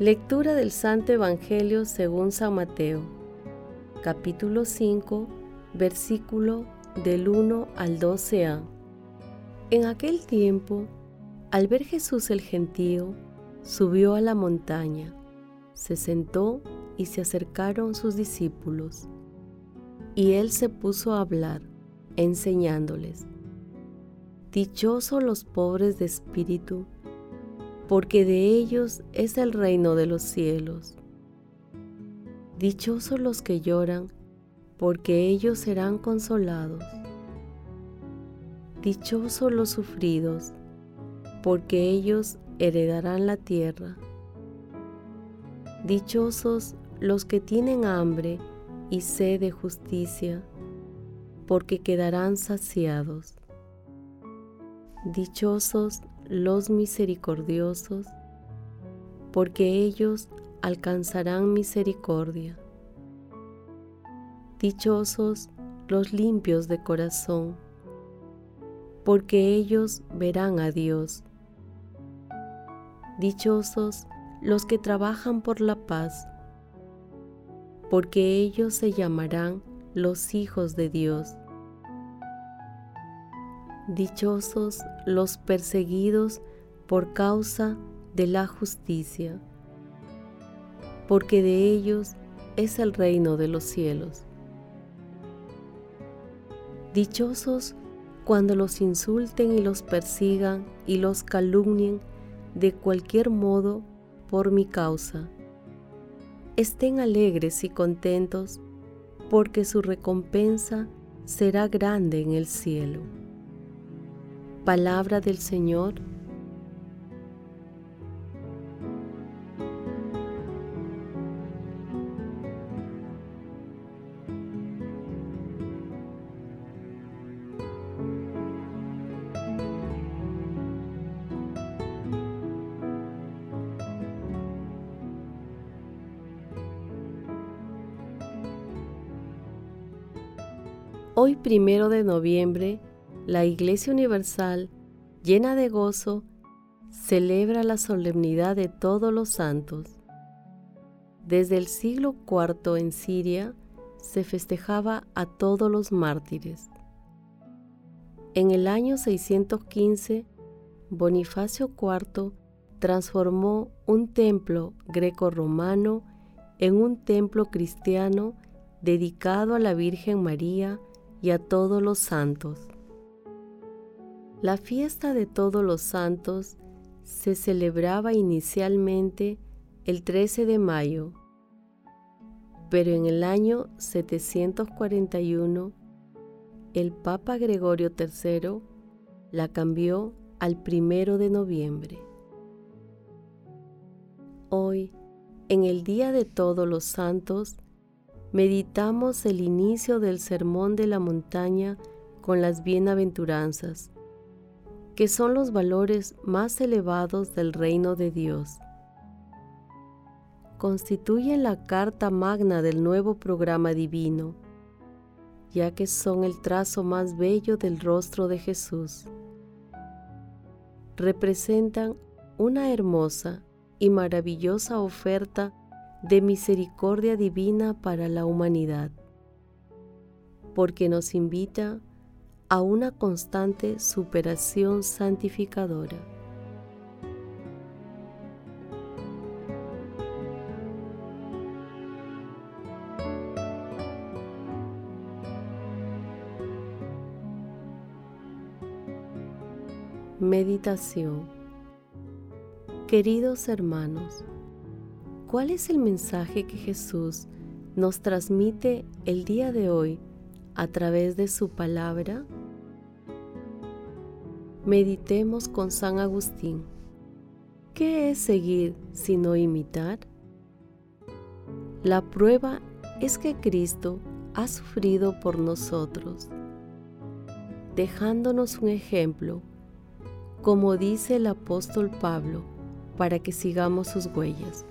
Lectura del Santo Evangelio según San Mateo, capítulo 5, versículo del 1 al 12a. En aquel tiempo, al ver Jesús el gentío, subió a la montaña, se sentó y se acercaron sus discípulos. Y él se puso a hablar, enseñándoles. Dichosos los pobres de espíritu, porque de ellos es el reino de los cielos. Dichosos los que lloran, porque ellos serán consolados. Dichosos los sufridos, porque ellos heredarán la tierra. Dichosos los que tienen hambre y sed de justicia, porque quedarán saciados. Dichosos los misericordiosos, porque ellos alcanzarán misericordia. Dichosos los limpios de corazón, porque ellos verán a Dios. Dichosos los que trabajan por la paz, porque ellos se llamarán los hijos de Dios. Dichosos los perseguidos por causa de la justicia, porque de ellos es el reino de los cielos. Dichosos cuando los insulten y los persigan y los calumnien de cualquier modo por mi causa. Estén alegres y contentos, porque su recompensa será grande en el cielo. Palabra del Señor. Hoy primero de noviembre la Iglesia Universal, llena de gozo, celebra la solemnidad de todos los santos. Desde el siglo IV en Siria se festejaba a todos los mártires. En el año 615, Bonifacio IV transformó un templo greco-romano en un templo cristiano dedicado a la Virgen María y a todos los santos. La fiesta de todos los santos se celebraba inicialmente el 13 de mayo, pero en el año 741 el Papa Gregorio III la cambió al primero de noviembre. Hoy, en el Día de Todos los Santos, meditamos el inicio del Sermón de la Montaña con las bienaventuranzas que son los valores más elevados del reino de Dios. Constituyen la carta magna del nuevo programa divino, ya que son el trazo más bello del rostro de Jesús. Representan una hermosa y maravillosa oferta de misericordia divina para la humanidad, porque nos invita a a una constante superación santificadora. Meditación Queridos hermanos, ¿cuál es el mensaje que Jesús nos transmite el día de hoy a través de su palabra? Meditemos con San Agustín. ¿Qué es seguir sino imitar? La prueba es que Cristo ha sufrido por nosotros, dejándonos un ejemplo, como dice el apóstol Pablo, para que sigamos sus huellas.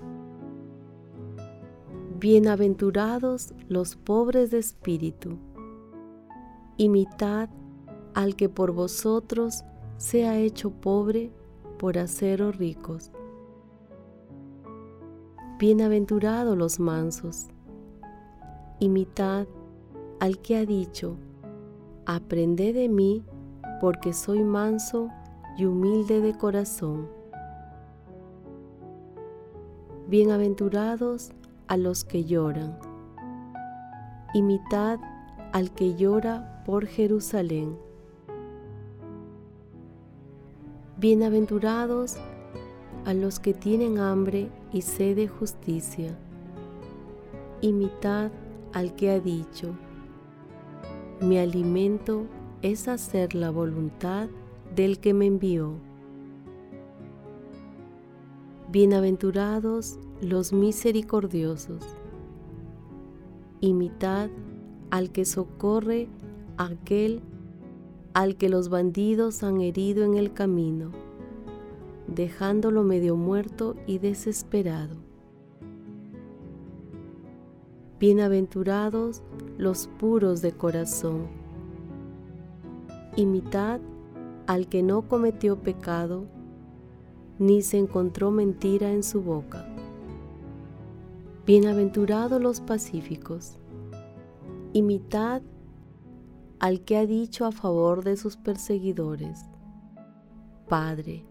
Bienaventurados los pobres de espíritu, imitad al que por vosotros sea hecho pobre por haceros ricos. Bienaventurados los mansos, imitad al que ha dicho, aprended de mí porque soy manso y humilde de corazón. Bienaventurados a los que lloran, imitad al que llora por Jerusalén. Bienaventurados a los que tienen hambre y sed de justicia, imitad al que ha dicho, mi alimento es hacer la voluntad del que me envió. Bienaventurados los misericordiosos. Imitad al que socorre a aquel al que los bandidos han herido en el camino, dejándolo medio muerto y desesperado. Bienaventurados los puros de corazón. Imitad al que no cometió pecado, ni se encontró mentira en su boca. Bienaventurados los pacíficos. Imitad al que ha dicho a favor de sus perseguidores, Padre,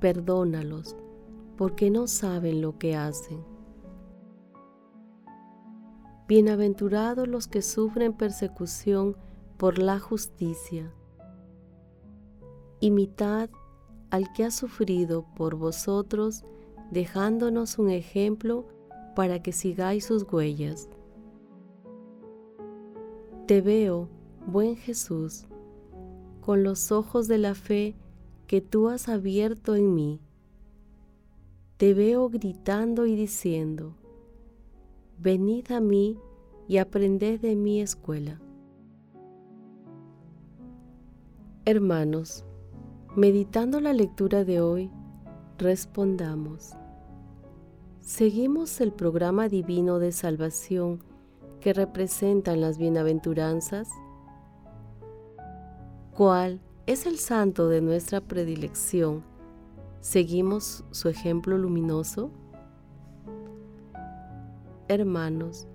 perdónalos, porque no saben lo que hacen. Bienaventurados los que sufren persecución por la justicia. Imitad al que ha sufrido por vosotros, dejándonos un ejemplo para que sigáis sus huellas. Te veo, buen Jesús, con los ojos de la fe que tú has abierto en mí. Te veo gritando y diciendo, Venid a mí y aprended de mi escuela. Hermanos, meditando la lectura de hoy, respondamos. ¿Seguimos el programa divino de salvación que representan las bienaventuranzas? ¿Cuál es el santo de nuestra predilección? ¿Seguimos su ejemplo luminoso? Hermanos,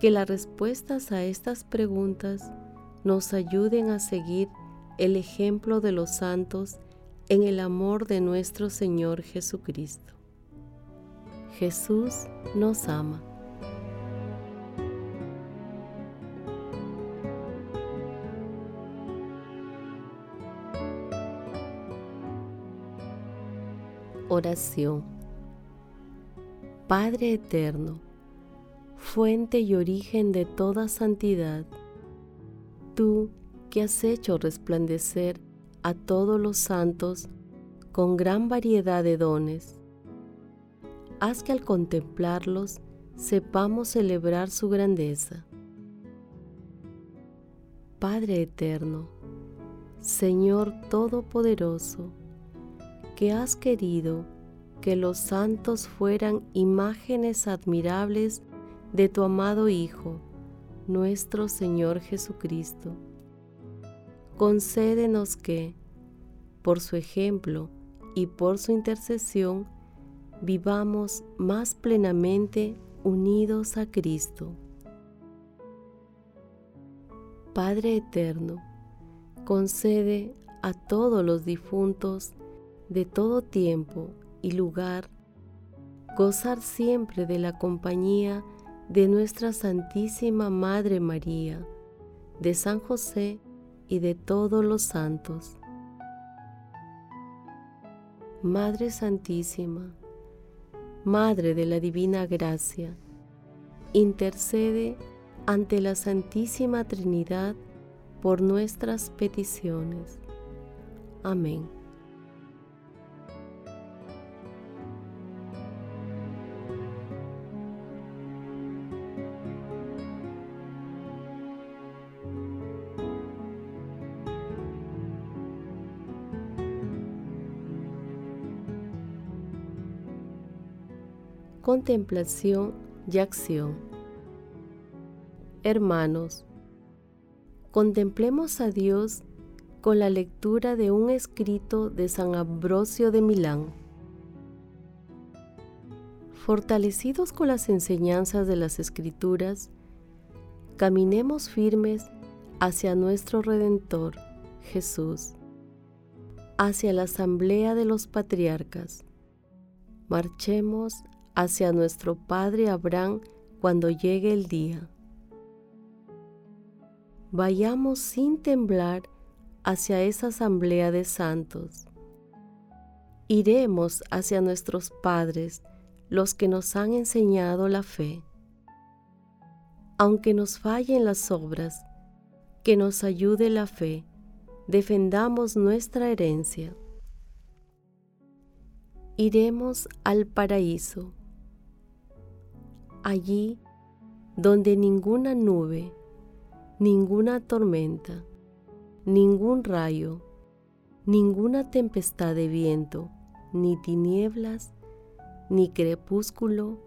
que las respuestas a estas preguntas nos ayuden a seguir el ejemplo de los santos en el amor de nuestro Señor Jesucristo. Jesús nos ama. Oración Padre Eterno, fuente y origen de toda santidad, tú que has hecho resplandecer a todos los santos con gran variedad de dones, haz que al contemplarlos sepamos celebrar su grandeza. Padre eterno, Señor Todopoderoso, que has querido que los santos fueran imágenes admirables de tu amado Hijo, nuestro Señor Jesucristo. Concédenos que, por su ejemplo y por su intercesión, vivamos más plenamente unidos a Cristo. Padre Eterno, concede a todos los difuntos de todo tiempo y lugar gozar siempre de la compañía de nuestra Santísima Madre María, de San José y de todos los santos. Madre Santísima, Madre de la Divina Gracia, intercede ante la Santísima Trinidad por nuestras peticiones. Amén. Contemplación y acción. Hermanos, contemplemos a Dios con la lectura de un escrito de San Ambrosio de Milán. Fortalecidos con las enseñanzas de las Escrituras, caminemos firmes hacia nuestro Redentor, Jesús, hacia la asamblea de los patriarcas. Marchemos hacia nuestro Padre Abraham cuando llegue el día. Vayamos sin temblar hacia esa asamblea de santos. Iremos hacia nuestros padres, los que nos han enseñado la fe. Aunque nos fallen las obras, que nos ayude la fe, defendamos nuestra herencia. Iremos al paraíso allí donde ninguna nube, ninguna tormenta, ningún rayo, ninguna tempestad de viento, ni tinieblas, ni crepúsculo,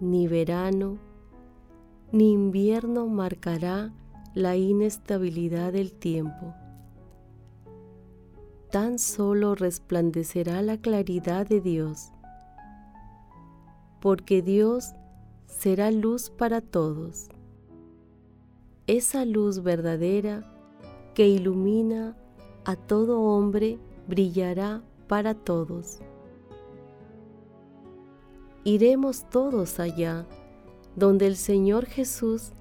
ni verano, ni invierno marcará la inestabilidad del tiempo. Tan solo resplandecerá la claridad de Dios, porque Dios será luz para todos. Esa luz verdadera que ilumina a todo hombre brillará para todos. Iremos todos allá, donde el Señor Jesús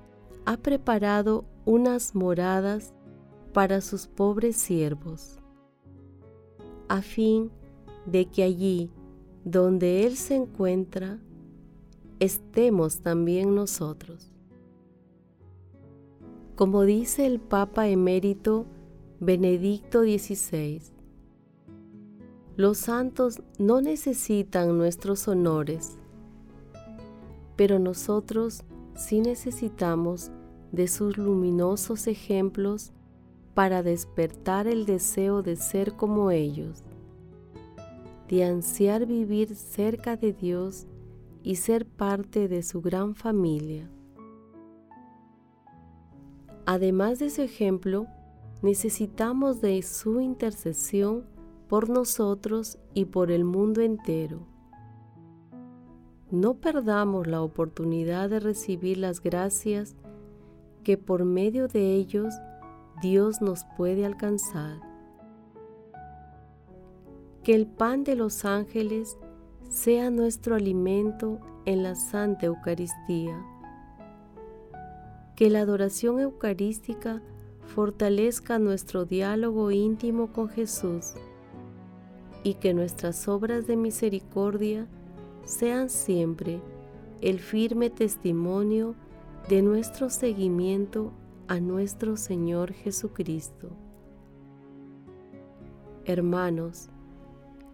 ha preparado unas moradas para sus pobres siervos, a fin de que allí donde Él se encuentra, estemos también nosotros. Como dice el Papa emérito Benedicto XVI, los santos no necesitan nuestros honores, pero nosotros sí necesitamos de sus luminosos ejemplos para despertar el deseo de ser como ellos, de ansiar vivir cerca de Dios y ser parte de su gran familia. Además de su ejemplo, necesitamos de su intercesión por nosotros y por el mundo entero. No perdamos la oportunidad de recibir las gracias que por medio de ellos Dios nos puede alcanzar. Que el pan de los ángeles sea nuestro alimento en la Santa Eucaristía. Que la adoración eucarística fortalezca nuestro diálogo íntimo con Jesús y que nuestras obras de misericordia sean siempre el firme testimonio de nuestro seguimiento a nuestro Señor Jesucristo. Hermanos,